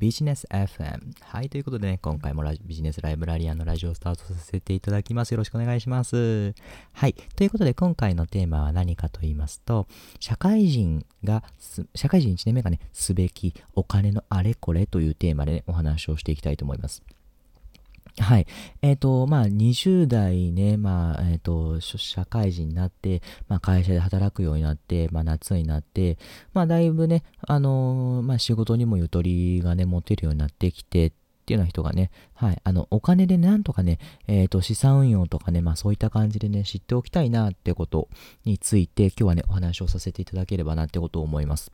ビジネス FM。はい、ということでね、今回もビジネスライブラリアンのラジオをスタートさせていただきます。よろしくお願いします。はい、ということで今回のテーマは何かと言いますと、社会人が、社会人1年目がね、すべきお金のあれこれというテーマで、ね、お話をしていきたいと思います。はい。えっ、ー、と、まあ、20代ね、まあ、えっ、ー、と、社会人になって、まあ、会社で働くようになって、まあ、夏になって、まあ、だいぶね、あのー、まあ、仕事にもゆとりがね、持てるようになってきて、っていうような人がね、はい、あの、お金でなんとかね、えっ、と、資産運用とかね、まあそういった感じでね、知っておきたいなってことについて、今日はね、お話をさせていただければなってことを思います。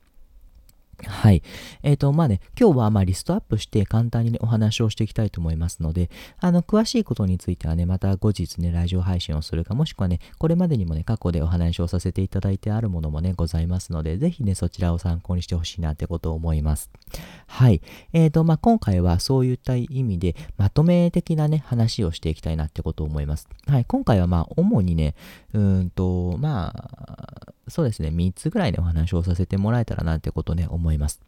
はい。えっ、ー、と、まあね、今日はまあリストアップして簡単にね、お話をしていきたいと思いますので、あの、詳しいことについてはね、また後日ね、ラジオ配信をするか、もしくはね、これまでにもね、過去でお話をさせていただいてあるものもね、ございますので、ぜひね、そちらを参考にしてほしいなってことを思います。はい。えっ、ー、と、まあ今回はそういった意味で、まとめ的なね、話をしていきたいなってことを思います。はい。今回はまあ、主にね、うんと、まあ、そうですね、3つぐらいでお話をさせてもらえたらなってことね、思います。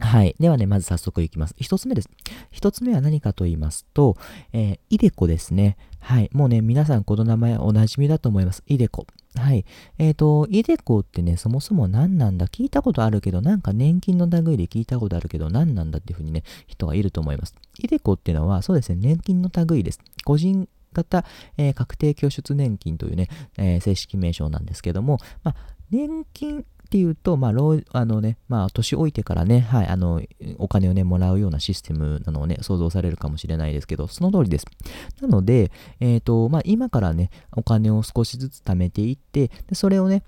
はい。ではね、まず早速いきます。一つ目です。一つ目は何かと言いますと、えー、イデコですね。はい。もうね、皆さんこの名前おなじみだと思います。イデコ。はい。えっ、ー、と、イデコってね、そもそも何なんだ聞いたことあるけど、なんか年金の類で聞いたことあるけど、何なんだっていうふうにね、人がいると思います。イデコっていうのは、そうですね、年金の類です。個人型、えー、確定拠出年金というね、えー、正式名称なんですけども、まあ、年金っていうと、まあ、あのね、まあ、年老いてからね、はい、あの、お金をね、もらうようなシステムなのをね、想像されるかもしれないですけど、その通りです。なので、えっ、ー、と、まあ、今からね、お金を少しずつ貯めていって、でそれをね、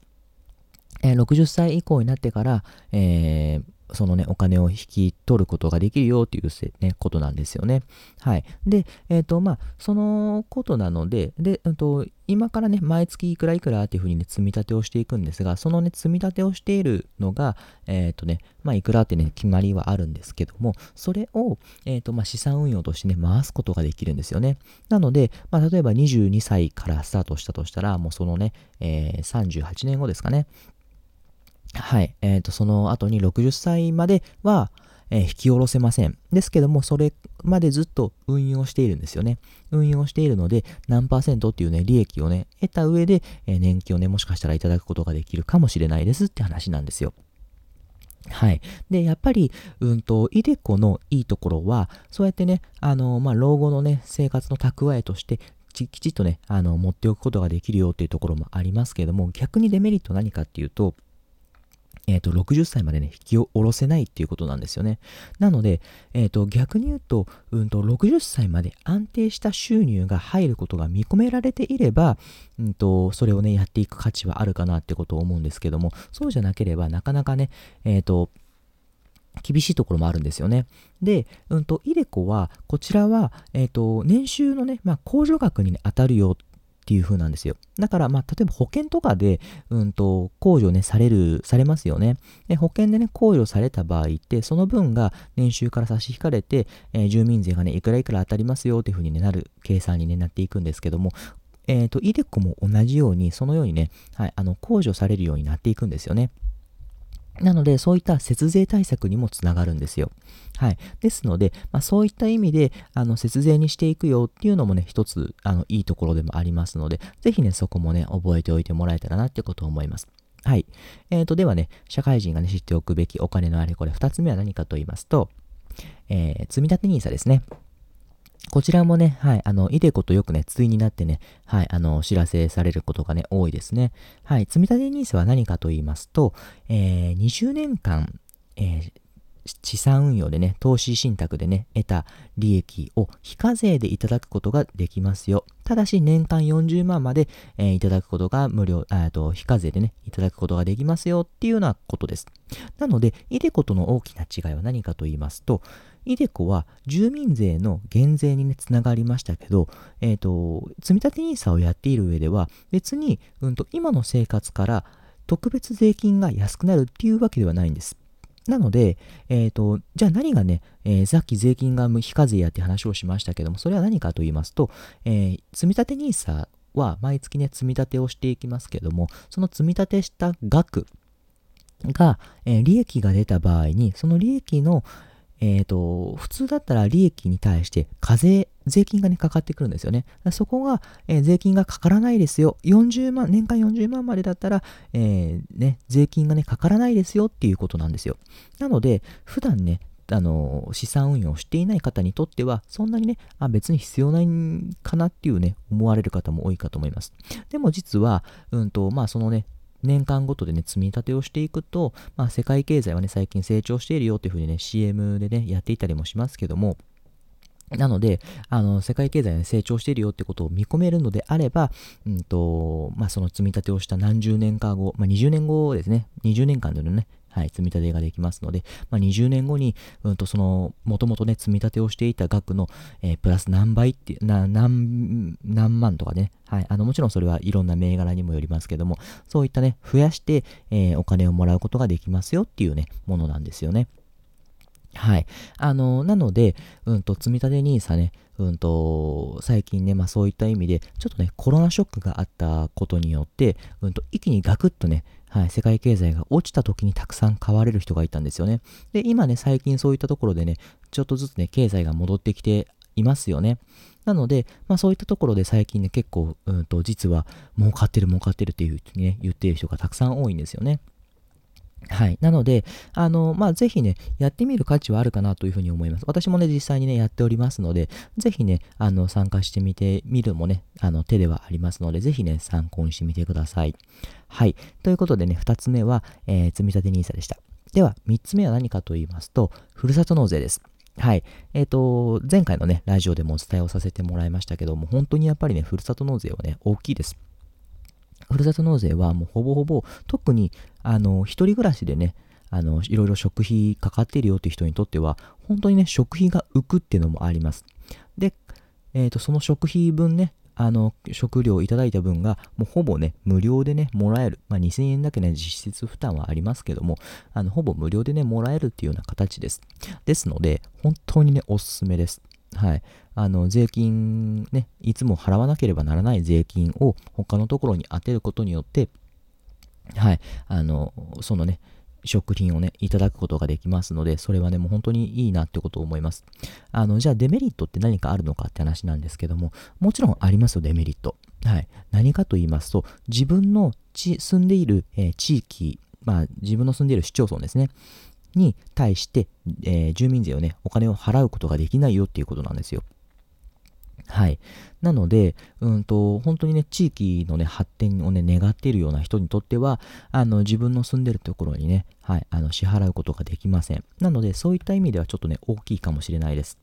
えー、60歳以降になってから、えー、そのね、お金を引き取ることができるよっていうね、ことなんですよね。はい。で、えっ、ー、と、まあ、そのことなので、で、えっ、ー、と、今からね、毎月いくらいくらっていうふうにね、積み立てをしていくんですが、そのね、積み立てをしているのが、えっ、ー、とね、まあ、いくらってね、決まりはあるんですけども、それを、えっ、と、まあ、資産運用としてね、回すことができるんですよね。なので、まあ、例えば22歳からスタートしたとしたら、もうそのね、え38年後ですかね、はい。えっ、ー、と、その後に60歳までは、えー、引き下ろせません。ですけども、それまでずっと運用しているんですよね。運用しているので、何パーセントっていうね、利益をね、得た上で、えー、年金をね、もしかしたらいただくことができるかもしれないですって話なんですよ。はい。で、やっぱり、うんと、イデコのいいところは、そうやってね、あの、まあ、老後のね、生活の蓄えとして、きちっとね、あの、持っておくことができるよっていうところもありますけども、逆にデメリット何かっていうと、えっ、ー、と、60歳までね、引き下ろせないっていうことなんですよね。なので、えっ、ー、と、逆に言うと、うんと、60歳まで安定した収入が入ることが見込められていれば、うんと、それをね、やっていく価値はあるかなってことを思うんですけども、そうじゃなければ、なかなかね、えっ、ー、と、厳しいところもあるんですよね。で、うんと、イデコは、こちらは、えっ、と、年収のね、まあ、控除額に、ね、当たるよていう風なんですよ。だから、まあ、例えば保険とかで、うんと、控除ね、される、されますよね。で、保険でね、控除された場合って、その分が年収から差し引かれて、えー、住民税がね、いくらいくら当たりますよっていう風に、なる計算に、ね、なっていくんですけども、えっ、ー、と、イデコも同じように、そのようにね、はい、あの、控除されるようになっていくんですよね。なので、そういった節税対策にもつながるんですよ。はい。ですので、まあ、そういった意味で、あの、節税にしていくよっていうのもね、一つ、あの、いいところでもありますので、ぜひね、そこもね、覚えておいてもらえたらなってことを思います。はい。えーと、ではね、社会人がね、知っておくべきお金のあれこれ、二つ目は何かと言いますと、えー、積立 NISA ですね。こちらもね、はい、あの、イデコとよくね、対になってね、はい、あの、お知らせされることがね、多いですね。はい、積立 NISA は何かと言いますと、えー、20年間、えー、資産運用でね、投資信託でね、得た利益を非課税でいただくことができますよ。ただし、年間40万まで、えー、いただくことが無料、えと、非課税でね、いただくことができますよっていうようなことです。なので、イデコとの大きな違いは何かと言いますと、イデコは住民税の減税にね、つながりましたけど、えっ、ー、と、積立 NISA をやっている上では、別に、うんと、今の生活から特別税金が安くなるっていうわけではないんです。なので、えっ、ー、と、じゃあ何がね、えー、さっき税金が無非課税やって話をしましたけども、それは何かと言いますと、えー、積立 NISA は毎月ね、積み立てをしていきますけども、その積み立てした額が、えー、利益が出た場合に、その利益の、えっ、と、普通だったら利益に対して課税、税金がね、かかってくるんですよね。そこが、えー、税金がかからないですよ。40万、年間40万までだったら、えー、ね、税金がね、かからないですよっていうことなんですよ。なので、普段ね、あの、資産運用をしていない方にとっては、そんなにね、あ、別に必要ないかなっていうね、思われる方も多いかと思います。でも実は、うんと、まあそのね、年間ごとでね、積み立てをしていくと、まあ世界経済はね、最近成長しているよっていうふうにね、CM でね、やっていたりもしますけども、なので、あの、世界経済が成長しているよってことを見込めるのであれば、うんと、まあ、その積み立てをした何十年か後、まあ、20年後ですね、20年間でのね、はい、積み立てができますので、まあ、20年後に、うんと、その、もともとね、積み立てをしていた額の、えー、プラス何倍っていう、な、何、何万とかね、はい、あの、もちろんそれはいろんな銘柄にもよりますけども、そういったね、増やして、えー、お金をもらうことができますよっていうね、ものなんですよね。はい。あの、なので、うんと、積み立て NISA ね、うんと、最近ね、まあそういった意味で、ちょっとね、コロナショックがあったことによって、うんと、一気にガクッとね、はい、世界経済が落ちた時にたくさん買われる人がいたんですよね。で、今ね、最近そういったところでね、ちょっとずつね、経済が戻ってきていますよね。なので、まあそういったところで最近ね、結構、うんと、実は儲かってる儲かってるっていうふうにね、言ってる人がたくさん多いんですよね。はい。なので、あの、まあ、ぜひね、やってみる価値はあるかなというふうに思います。私もね、実際にね、やっておりますので、ぜひね、あの、参加してみてみるもね、あの、手ではありますので、ぜひね、参考にしてみてください。はい。ということでね、二つ目は、えー、積立 NISA でした。では、三つ目は何かと言いますと、ふるさと納税です。はい。えっ、ー、と、前回のね、ラジオでもお伝えをさせてもらいましたけども、本当にやっぱりね、ふるさと納税はね、大きいです。ふるさと納税はもうほぼほぼ、特に、あの、一人暮らしでね、あの、いろいろ食費かかっているよっていう人にとっては、本当にね、食費が浮くっていうのもあります。で、えっ、ー、と、その食費分ね、あの、食料いただいた分が、もうほぼね、無料でね、もらえる。まあ、2000円だけね、実質負担はありますけども、あの、ほぼ無料でね、もらえるっていうような形です。ですので、本当にね、おすすめです。はい。あの、税金ね、いつも払わなければならない税金を他のところに当てることによって、はい。あの、そのね、食品をね、いただくことができますので、それはね、もう本当にいいなってことを思います。あの、じゃあデメリットって何かあるのかって話なんですけども、もちろんありますよ、デメリット。はい。何かと言いますと、自分の住んでいる、えー、地域、まあ、自分の住んでいる市町村ですね。に対して、えー、住民税をね、お金を払うことができないよっていうことなんですよ。はい。なので、うんと、本当にね、地域のね、発展をね、願っているような人にとっては、あの、自分の住んでるところにね、はい、あの、支払うことができません。なので、そういった意味ではちょっとね、大きいかもしれないです。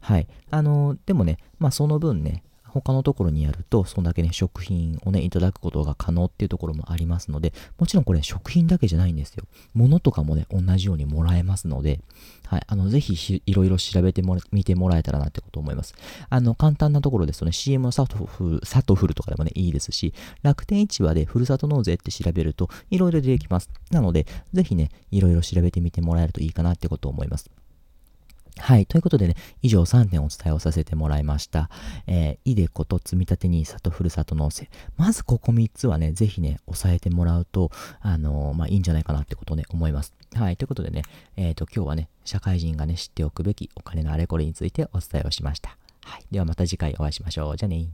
はい。あの、でもね、まあ、その分ね、他のところにやると、そんだけね、食品をね、いただくことが可能っていうところもありますので、もちろんこれ食品だけじゃないんですよ。物とかもね、同じようにもらえますので、はい、あの、ぜひいろいろ調べてもら、見てもらえたらなってこと思います。あの、簡単なところですとね、CM のサトフ、サトフルとかでもね、いいですし、楽天市場でふるさと納税って調べると、いろいろ出てきます。なので、ぜひね、いろいろ調べてみてもらえるといいかなってことを思います。はい。ということでね、以上3点お伝えをさせてもらいました。えー、いでこと積み立て NISA とふるさと納税。まずここ3つはね、ぜひね、押さえてもらうと、あのー、まあ、いいんじゃないかなってことをね、思います。はい。ということでね、えっ、ー、と、今日はね、社会人がね、知っておくべきお金のあれこれについてお伝えをしました。はい。ではまた次回お会いしましょう。じゃあね